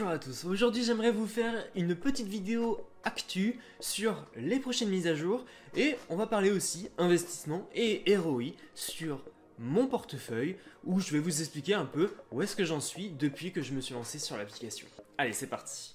Bonjour à tous, aujourd'hui j'aimerais vous faire une petite vidéo actu sur les prochaines mises à jour et on va parler aussi investissement et ROI sur mon portefeuille où je vais vous expliquer un peu où est-ce que j'en suis depuis que je me suis lancé sur l'application. Allez c'est parti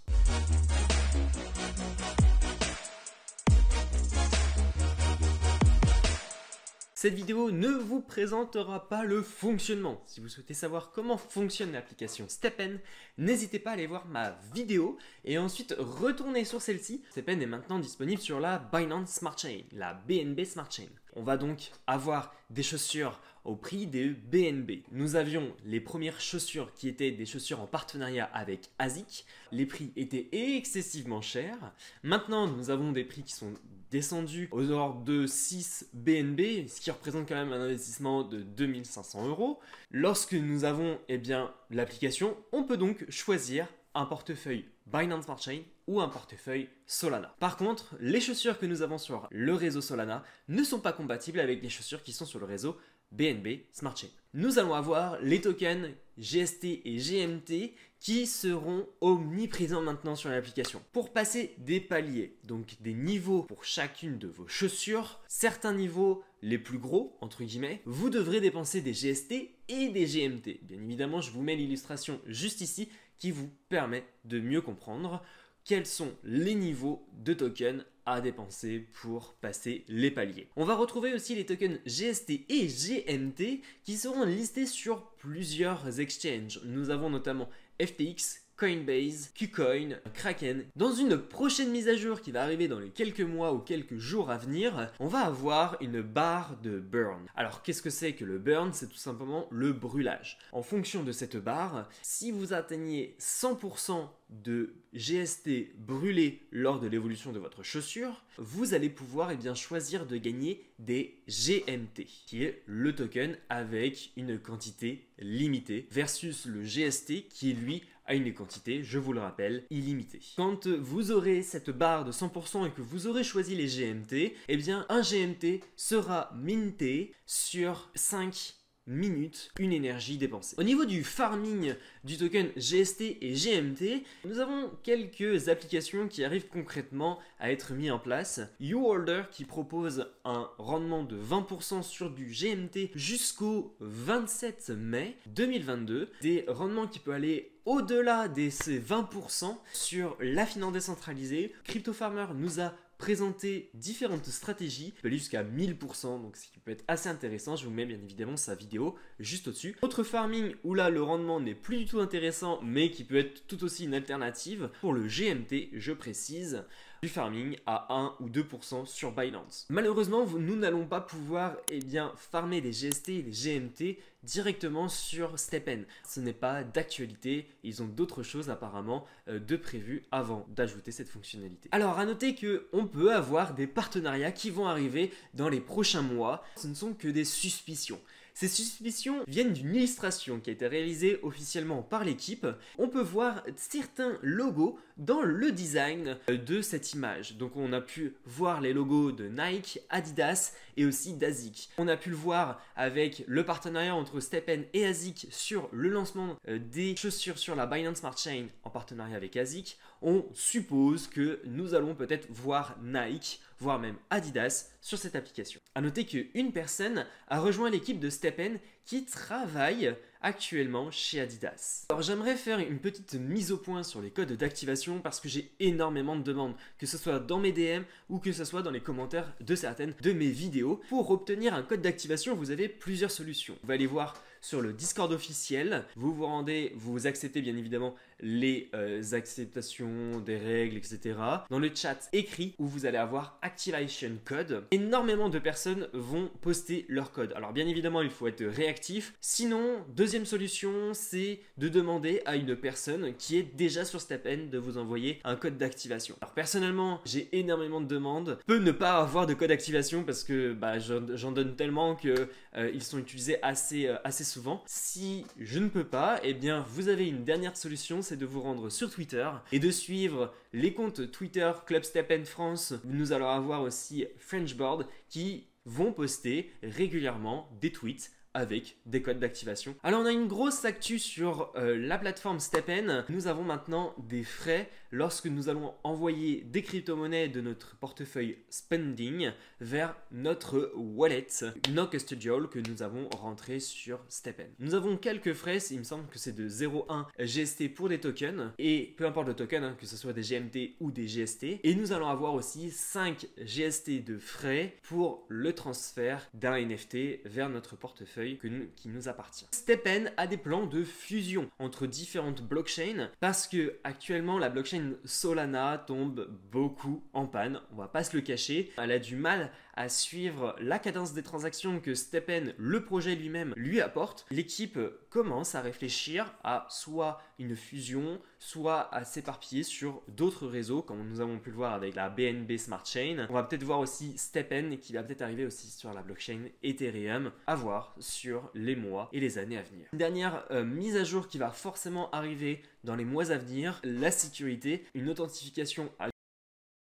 Cette vidéo ne vous présentera pas le fonctionnement. Si vous souhaitez savoir comment fonctionne l'application StepN, n'hésitez pas à aller voir ma vidéo et ensuite retourner sur celle-ci. StepN est maintenant disponible sur la Binance Smart Chain, la BNB Smart Chain. On va donc avoir des chaussures au prix des BNB. Nous avions les premières chaussures qui étaient des chaussures en partenariat avec ASIC. Les prix étaient excessivement chers. Maintenant, nous avons des prix qui sont descendus aux ordres de 6 BNB, ce qui représente quand même un investissement de 2500 euros. Lorsque nous avons eh l'application, on peut donc choisir un portefeuille Binance Smart Chain ou un portefeuille Solana. Par contre, les chaussures que nous avons sur le réseau Solana ne sont pas compatibles avec les chaussures qui sont sur le réseau BNB Smart Chain. Nous allons avoir les tokens GST et GMT qui seront omniprésents maintenant sur l'application. Pour passer des paliers, donc des niveaux pour chacune de vos chaussures, certains niveaux les plus gros, entre guillemets, vous devrez dépenser des GST et des GMT. Bien évidemment, je vous mets l'illustration juste ici qui vous permet de mieux comprendre quels sont les niveaux de tokens à dépenser pour passer les paliers. On va retrouver aussi les tokens GST et GMT qui seront listés sur plusieurs exchanges. Nous avons notamment FTX, Coinbase, KuCoin, Kraken. Dans une prochaine mise à jour qui va arriver dans les quelques mois ou quelques jours à venir, on va avoir une barre de burn. Alors qu'est-ce que c'est que le burn? C'est tout simplement le brûlage. En fonction de cette barre, si vous atteignez 100% de GST brûlé lors de l'évolution de votre chaussure, vous allez pouvoir eh bien, choisir de gagner des GMT, qui est le token avec une quantité limitée, versus le GST qui lui à une quantité, je vous le rappelle, illimitée. Quand vous aurez cette barre de 100% et que vous aurez choisi les GMT, eh bien un GMT sera minté sur 5 minutes une énergie dépensée. Au niveau du farming du token GST et GMT, nous avons quelques applications qui arrivent concrètement à être mises en place. YouOrder qui propose un rendement de 20% sur du GMT jusqu'au 27 mai 2022. Des rendements qui peuvent aller au-delà de ces 20% sur la finance décentralisée. Crypto Farmer nous a présenter différentes stratégies, peut aller jusqu'à 1000%, donc ce qui peut être assez intéressant. Je vous mets bien évidemment sa vidéo juste au-dessus. Autre farming où là le rendement n'est plus du tout intéressant, mais qui peut être tout aussi une alternative. Pour le GMT, je précise, du farming à 1 ou 2% sur Binance. Malheureusement, nous n'allons pas pouvoir eh bien, farmer des GST et des GMT directement sur StepN. Ce n'est pas d'actualité, ils ont d'autres choses apparemment euh, de prévues avant d'ajouter cette fonctionnalité. Alors à noter que on peut avoir des partenariats qui vont arriver dans les prochains mois. Ce ne sont que des suspicions. Ces suspicions viennent d'une illustration qui a été réalisée officiellement par l'équipe. On peut voir certains logos dans le design de cette image. Donc on a pu voir les logos de Nike, Adidas et aussi d'ASIC. On a pu le voir avec le partenariat entre Stepen et ASIC sur le lancement euh, des chaussures sur la Binance Smart Chain en partenariat avec ASIC. On suppose que nous allons peut-être voir Nike, voire même Adidas sur cette application. A noter qu'une personne a rejoint l'équipe de Stepen qui travaille actuellement chez Adidas. Alors j'aimerais faire une petite mise au point sur les codes d'activation parce que j'ai énormément de demandes, que ce soit dans mes DM ou que ce soit dans les commentaires de certaines de mes vidéos. Pour obtenir un code d'activation, vous avez plusieurs solutions. Vous allez voir sur le Discord officiel, vous vous rendez, vous acceptez bien évidemment les euh, acceptations des règles, etc. Dans le chat écrit où vous allez avoir Activation Code, énormément de personnes vont poster leur code. Alors bien évidemment, il faut être réactif. Sinon, deuxième solution, c'est de demander à une personne qui est déjà sur StepN de vous envoyer un code d'activation. Alors personnellement, j'ai énormément de demandes. Peut ne pas avoir de code d'activation parce que bah, j'en donne tellement que euh, ils sont utilisés assez, euh, assez souvent. Si je ne peux pas, eh bien vous avez une dernière solution, c'est de vous rendre sur Twitter et de suivre les comptes Twitter Club StepN France. Nous allons avoir aussi Frenchboard qui vont poster régulièrement des tweets avec des codes d'activation. Alors on a une grosse actu sur euh, la plateforme StepN. Nous avons maintenant des frais lorsque nous allons envoyer des crypto-monnaies de notre portefeuille spending vers notre wallet no custodial que nous avons rentré sur StepN. Nous avons quelques frais, il me semble que c'est de 0,1 GST pour des tokens et peu importe le token, hein, que ce soit des GMT ou des GST. Et nous allons avoir aussi 5 GST de frais pour le transfert d'un NFT vers notre portefeuille qui nous appartient. StepN a des plans de fusion entre différentes blockchains parce que actuellement la blockchain Solana tombe beaucoup en panne, on va pas se le cacher. Elle a du mal à suivre la cadence des transactions que StepN, le projet lui-même, lui apporte. L'équipe commence à réfléchir à soit une fusion, soit à s'éparpiller sur d'autres réseaux, comme nous avons pu le voir avec la BNB Smart Chain. On va peut-être voir aussi StepN qui va peut-être arriver aussi sur la blockchain Ethereum, à voir sur les mois et les années à venir. Une dernière euh, mise à jour qui va forcément arriver dans les mois à venir, la sécurité, une authentification à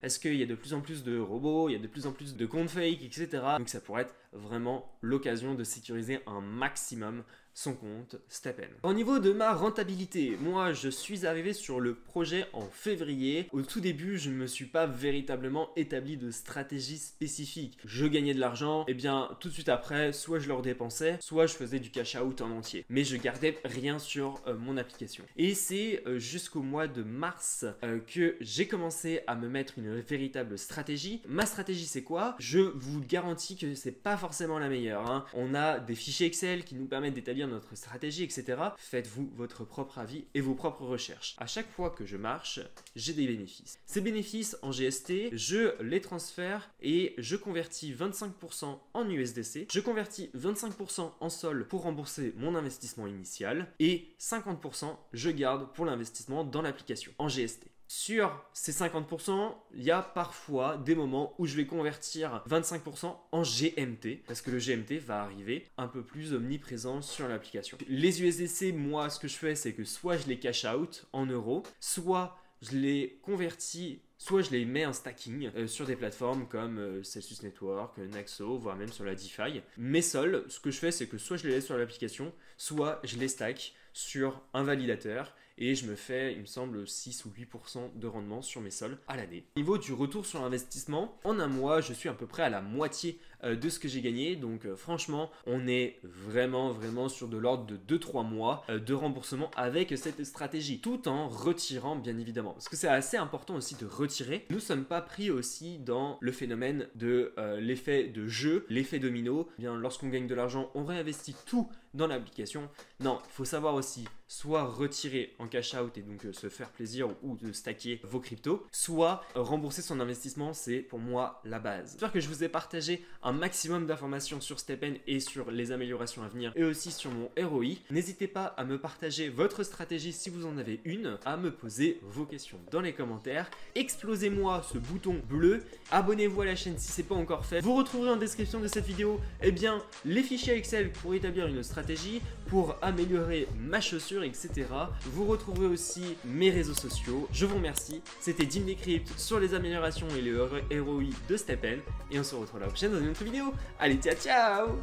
parce qu'il y a de plus en plus de robots, il y a de plus en plus de comptes fake, etc. Donc ça pourrait être vraiment l'occasion de sécuriser un maximum son compte StepN. Au niveau de ma rentabilité, moi je suis arrivé sur le projet en février. Au tout début, je ne me suis pas véritablement établi de stratégie spécifique. Je gagnais de l'argent, et bien tout de suite après, soit je le redépensais, soit je faisais du cash out en entier. Mais je gardais rien sur euh, mon application. Et c'est euh, jusqu'au mois de mars euh, que j'ai commencé à me mettre une véritable stratégie. Ma stratégie c'est quoi? Je vous garantis que c'est pas forcément la meilleure. Hein. On a des fichiers Excel qui nous permettent d'établir notre stratégie, etc. Faites-vous votre propre avis et vos propres recherches. À chaque fois que je marche, j'ai des bénéfices. Ces bénéfices en GST, je les transfère et je convertis 25% en USDC. Je convertis 25% en sol pour rembourser mon investissement initial et 50% je garde pour l'investissement dans l'application en GST. Sur ces 50%, il y a parfois des moments où je vais convertir 25% en GMT, parce que le GMT va arriver un peu plus omniprésent sur l'application. Les USDC, moi, ce que je fais, c'est que soit je les cash out en euros, soit je les convertis soit je les mets en stacking euh, sur des plateformes comme euh, Celsius Network, Naxo, voire même sur la DeFi. Mes sols, ce que je fais, c'est que soit je les laisse sur l'application, soit je les stack sur un validateur et je me fais, il me semble, 6 ou 8% de rendement sur mes sols à l'année. Au niveau du retour sur investissement, en un mois, je suis à peu près à la moitié de ce que j'ai gagné. Donc euh, franchement, on est vraiment, vraiment sur de l'ordre de 2-3 mois euh, de remboursement avec cette stratégie, tout en retirant bien évidemment. Parce que c'est assez important aussi de retirer. Nous ne sommes pas pris aussi dans le phénomène de l'effet de jeu, l'effet domino. Eh bien, lorsqu'on gagne de l'argent, on réinvestit tout dans l'application. Non, il faut savoir aussi soit retirer en cash out et donc se faire plaisir ou de stacker vos cryptos, soit rembourser son investissement, c'est pour moi la base. J'espère que je vous ai partagé un maximum d'informations sur Stepen et sur les améliorations à venir et aussi sur mon ROI. N'hésitez pas à me partager votre stratégie si vous en avez une, à me poser vos questions dans les commentaires. Explosez-moi ce bouton bleu, abonnez-vous à la chaîne si ce n'est pas encore fait. Vous retrouverez en description de cette vidéo eh bien, les fichiers Excel pour établir une stratégie, pour améliorer ma chaussure, etc. Vous retrouverez aussi mes réseaux sociaux. Je vous remercie. C'était Dim Decrypt sur les améliorations et les ROI de Stepen et on se retrouve la prochaine dans une autre vidéo. Allez, ciao ciao